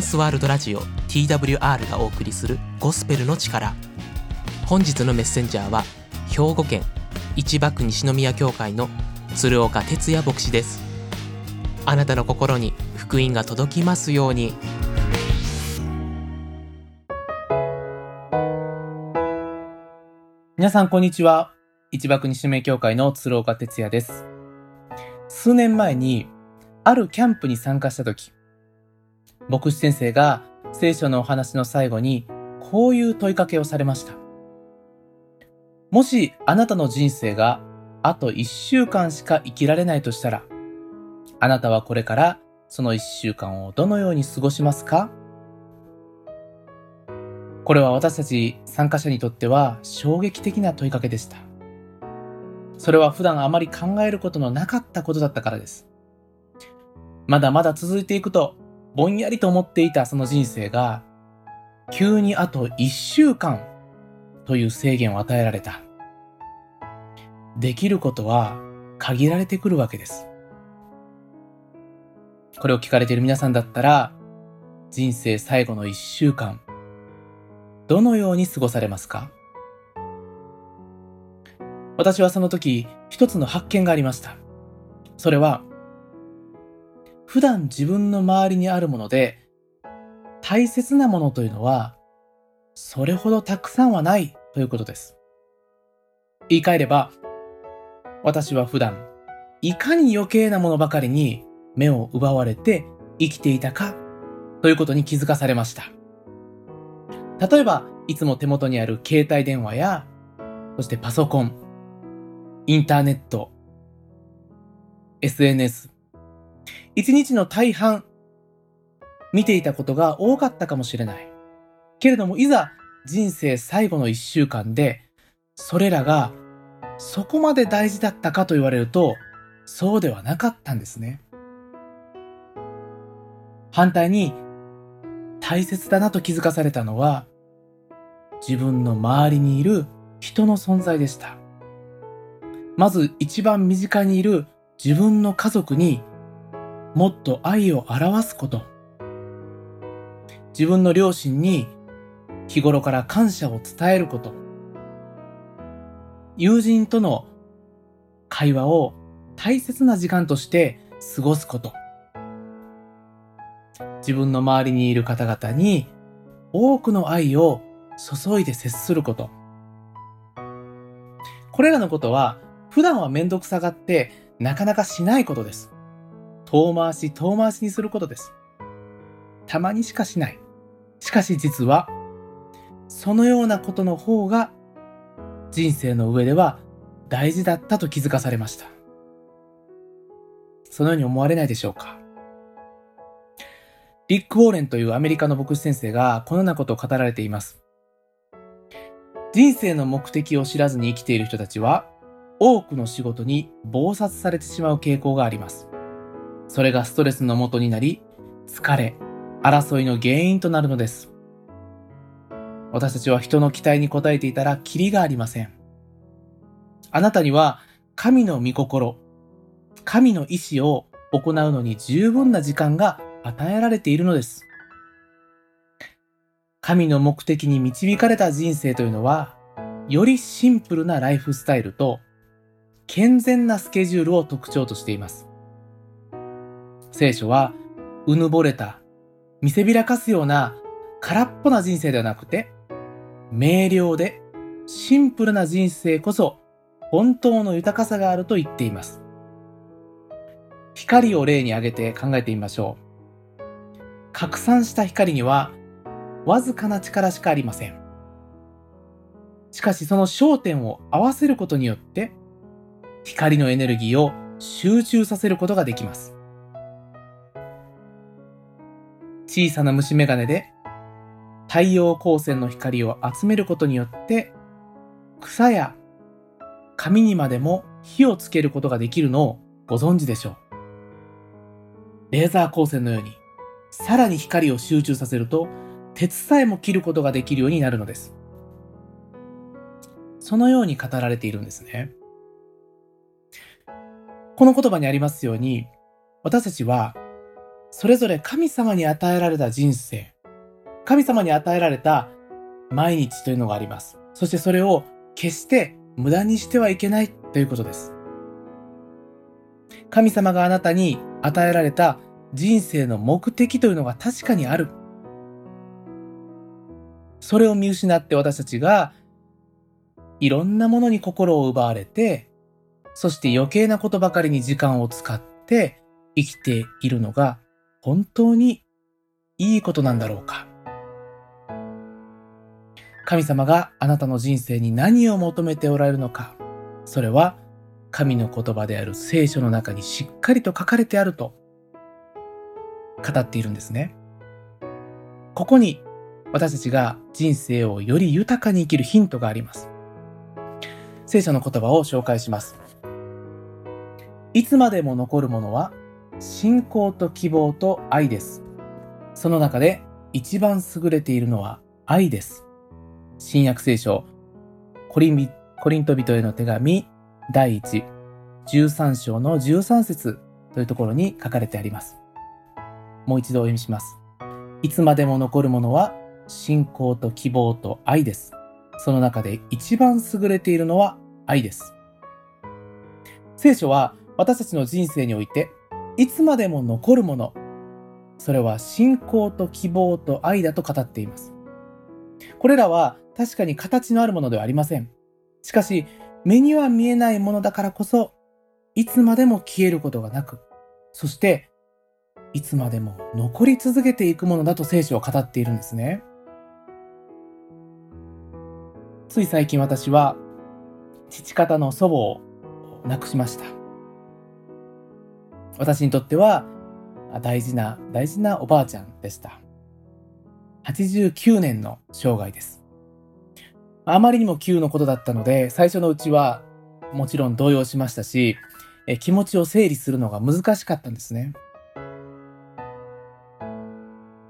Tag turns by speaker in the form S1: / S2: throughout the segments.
S1: ンスワールドラジオ TWR がお送りするゴスペルの力。本日のメッセンジャーは兵庫県市場区西宮教会の鶴岡哲也牧師です。あなたの心に福音が届きますように。
S2: 皆さんこんにちは。市場区西宮教会の鶴岡哲也です。数年前にあるキャンプに参加した時牧師先生が聖書のお話の最後にこういう問いかけをされました。もしあなたの人生があと一週間しか生きられないとしたら、あなたはこれからその一週間をどのように過ごしますか？これは私たち参加者にとっては衝撃的な問いかけでした。それは普段あまり考えることのなかったことだったからです。まだまだ続いていくとぼんやりと思っていたその人生が、急にあと一週間という制限を与えられた。できることは限られてくるわけです。これを聞かれている皆さんだったら、人生最後の一週間、どのように過ごされますか？私はその時、一つの発見がありました。それは、普段自分の周りにあるもので、大切なものというのは、それほどたくさんはないということです。言い換えれば、私は普段、いかに余計なものばかりに目を奪われて生きていたかということに気づかされました。例えば、いつも手元にある携帯電話や、そしてパソコン、インターネット、SNS、一日の大半、見ていたことが多かったかもしれない。けれども、いざ人生最後の一週間で、それらがそこまで大事だったかと言われると、そうではなかったんですね。反対に、大切だなと気づかされたのは、自分の周りにいる人の存在でした。まず一番身近にいる自分の家族にもっと愛を表すこと。自分の両親に日頃から感謝を伝えること。友人との会話を大切な時間として過ごすこと。自分の周りにいる方々に多くの愛を注いで接すること。これらのことは普段はめんどくさがってなかなかしないことです。遠回し遠回しにすることです。たまにしかしない。しかし実は、そのようなことの方が人生の上では大事だったと気づかされました。そのように思われないでしょうかリック・ウォーレンというアメリカの牧師先生がこのようなことを語られています。人生の目的を知らずに生きている人たちは多くの仕事に暴殺されてしまう傾向があります。それがストレスの元になり、疲れ、争いの原因となるのです。私たちは人の期待に応えていたらキリがありません。あなたには神の御心、神の意志を行うのに十分な時間が与えられているのです。神の目的に導かれた人生というのは、よりシンプルなライフスタイルと健全なスケジュールを特徴としています。聖書は、うぬぼれた、見せびらかすような空っぽな人生ではなくて、明瞭でシンプルな人生こそ本当の豊かさがあると言っています。光を例に挙げて考えてみましょう。拡散した光にはわずかな力しかありません。しかしその焦点を合わせることによって光のエネルギーを集中させることができます。小さな虫眼鏡で太陽光線の光を集めることによって草や紙にまでも火をつけることができるのをご存知でしょう。レーザー光線のようにさらに光を集中させると鉄さえも切ることができるようになるのです。そのように語られているんですね。この言葉にありますように私たちはそれぞれ神様に与えられた人生、神様に与えられた毎日というのがあります。そしてそれを決して無駄にしてはいけないということです。神様があなたに与えられた人生の目的というのが確かにある。それを見失って私たちがいろんなものに心を奪われて、そして余計なことばかりに時間を使って生きているのが本当にいいことなんだろうか？神様があなたの人生に何を求めておられるのか、それは神の言葉である聖書の中にしっかりと書かれてあると語っているんですね。ここに私たちが人生をより豊かに生きるヒントがあります。聖書の言葉を紹介します。いつまでも残るものは信仰と希望と愛です。その中で一番優れているのは愛です。新約聖書、コリンコリント人への手紙第1、13章の13節というところに書かれてあります。もう一度お読みします。いつまでも残るものは信仰と希望と愛です。その中で一番優れているのは愛です。聖書は私たちの人生においていつまでも残るもの、それは信仰と希望と愛だと語っています。これらは確かに形のあるものではありません。しかし、目には見えないものだからこそ、いつまでも消えることがなく、そして、いつまでも残り続けていくものだと聖書を語っているんですね。つい最近私は、父方の祖母を亡くしました。私にとっては、大事な、大事なおばあちゃんでした。89年の生涯です。あまりにも急のことだったので、最初のうちはもちろん動揺しましたし、え気持ちを整理するのが難しかったんですね。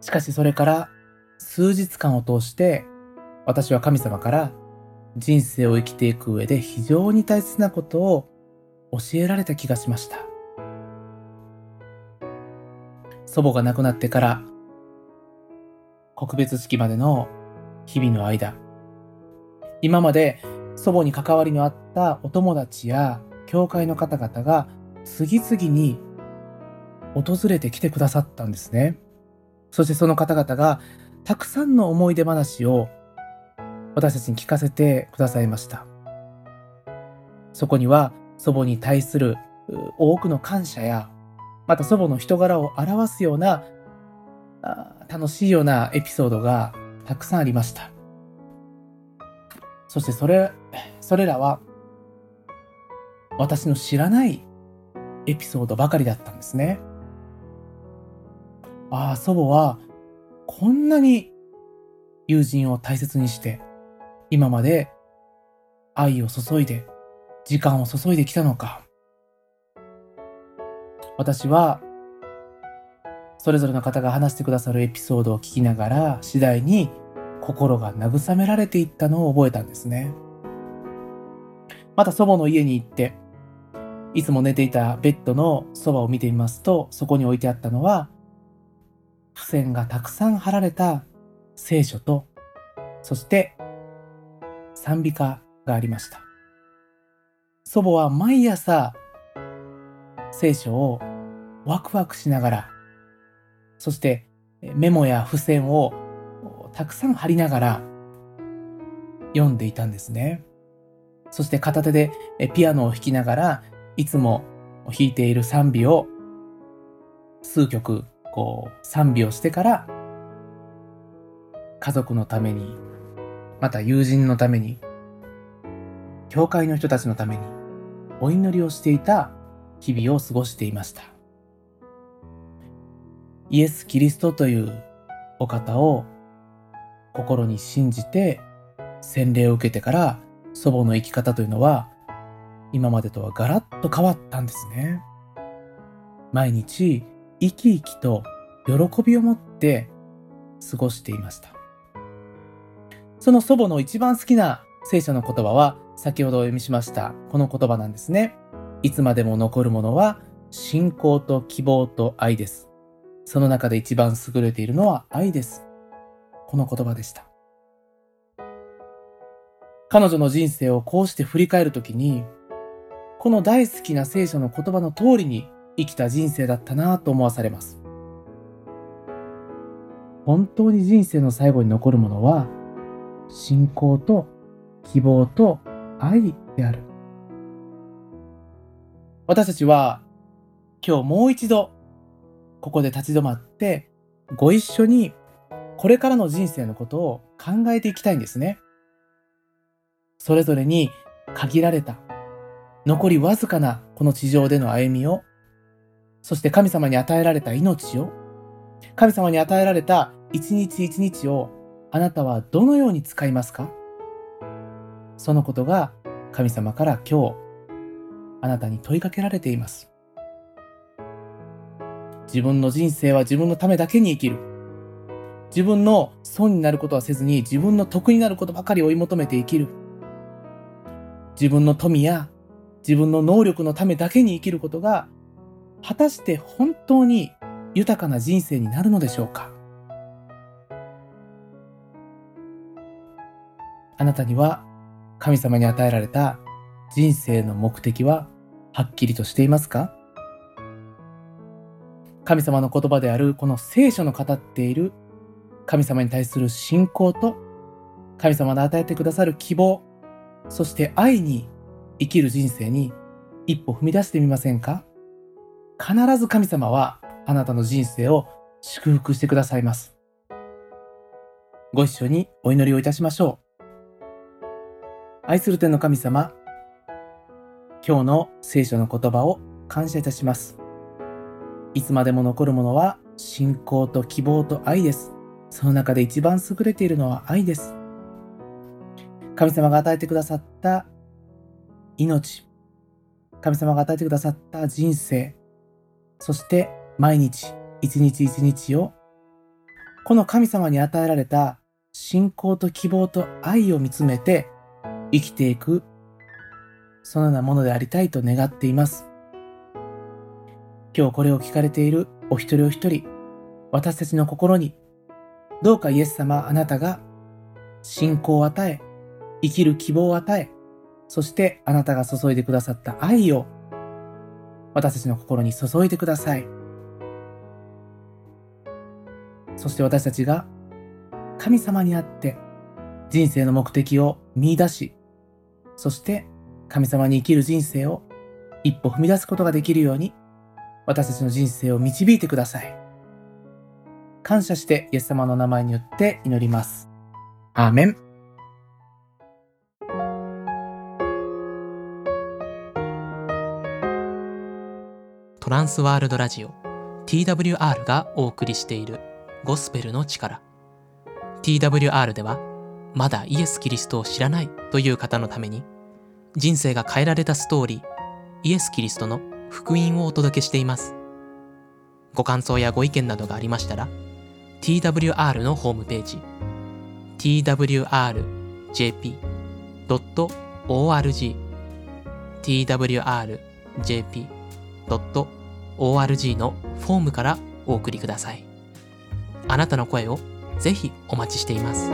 S2: しかしそれから数日間を通して、私は神様から人生を生きていく上で非常に大切なことを教えられた気がしました。祖母が亡くなってから告別式までの日々の間、今まで祖母に関わりのあったお友達や教会の方々が次々に訪れてきてくださったんですね。そしてその方々がたくさんの思い出話を私たちに聞かせてくださいました。そこには祖母に対する多くの感謝やまた祖母の人柄を表すような楽しいようなエピソードがたくさんありました。そしてそれ、それらは私の知らないエピソードばかりだったんですね。ああ、祖母はこんなに友人を大切にして、今まで愛を注いで、時間を注いできたのか。私は、それぞれの方が話してくださるエピソードを聞きながら、次第に心が慰められていったのを覚えたんですね。また祖母の家に行って、いつも寝ていたベッドのそばを見てみますと、そこに置いてあったのは、付箋がたくさん貼られた聖書と、そして賛美歌がありました。祖母は毎朝聖書をワクワクしながら、そしてメモや付箋をたくさん貼りながら読んでいたんですね。そして片手でピアノを弾きながらいつも弾いている賛美を数曲こう賛美をしてから家族のためにまた友人のために教会の人たちのためにお祈りをしていた日々を過ごしていました。イエス・キリストというお方を心に信じて洗礼を受けてから祖母の生き方というのは今までとはガラッと変わったんですね。毎日生き生きと喜びを持って過ごしていました。その祖母の一番好きな聖書の言葉は先ほどお読みしましたこの言葉なんですね。いつまでも残るものは信仰と希望と愛です。その中で一番優れているのは愛です。この言葉でした。彼女の人生をこうして振り返るときに、この大好きな聖書の言葉の通りに生きた人生だったなと思わされます。本当に人生の最後に残るものは、信仰と希望と愛である。私たちは今日もう一度ここで立ち止まってご一緒にこれからの人生のことを考えていきたいんですね。それぞれに限られた残りわずかなこの地上での歩みをそして神様に与えられた命を神様に与えられた一日一日をあなたはどのように使いますか？そのことが神様から今日あなたに問いかけられています。自分の人生は自分のためだけに生きる。自分の損になることはせずに自分の得になることばかり追い求めて生きる。自分の富や自分の能力のためだけに生きることが果たして本当に豊かな人生になるのでしょうか？あなたには神様に与えられた人生の目的ははっきりとしていますか？神様の言葉であるこの聖書の語っている神様に対する信仰と神様の与えてくださる希望そして愛に生きる人生に一歩踏み出してみませんか？必ず神様はあなたの人生を祝福してくださいます。ご一緒にお祈りをいたしましょう。愛する天の神様、今日の聖書の言葉を感謝いたします。いつまでも残るものは信仰と希望と愛です。その中で一番優れているのは愛です。神様が与えてくださった命、神様が与えてくださった人生、そして毎日一日一日をこの神様に与えられた信仰と希望と愛を見つめて生きていくそのようなものでありたいと願っています。今日これを聞かれているお一人お一人、私たちの心に、どうかイエス様あなたが信仰を与え、生きる希望を与え、そしてあなたが注いでくださった愛を私たちの心に注いでください。そして私たちが神様にあって人生の目的を見出し、そして神様に生きる人生を一歩踏み出すことができるように私たちの人生を導いてください。感謝してイエス様の名前によって祈ります。アーメン。
S1: トランスワールドラジオ TWR がお送りしているゴスペルの力 TWR ではまだイエス・キリストを知らないという方のために人生が変えられたストーリーイエス・キリストの福音をお届けしています。ご感想やご意見などがありましたら TWR のホームページ twrjp.org twrjp.org のフォームからお送りください。あなたの声をぜひお待ちしています。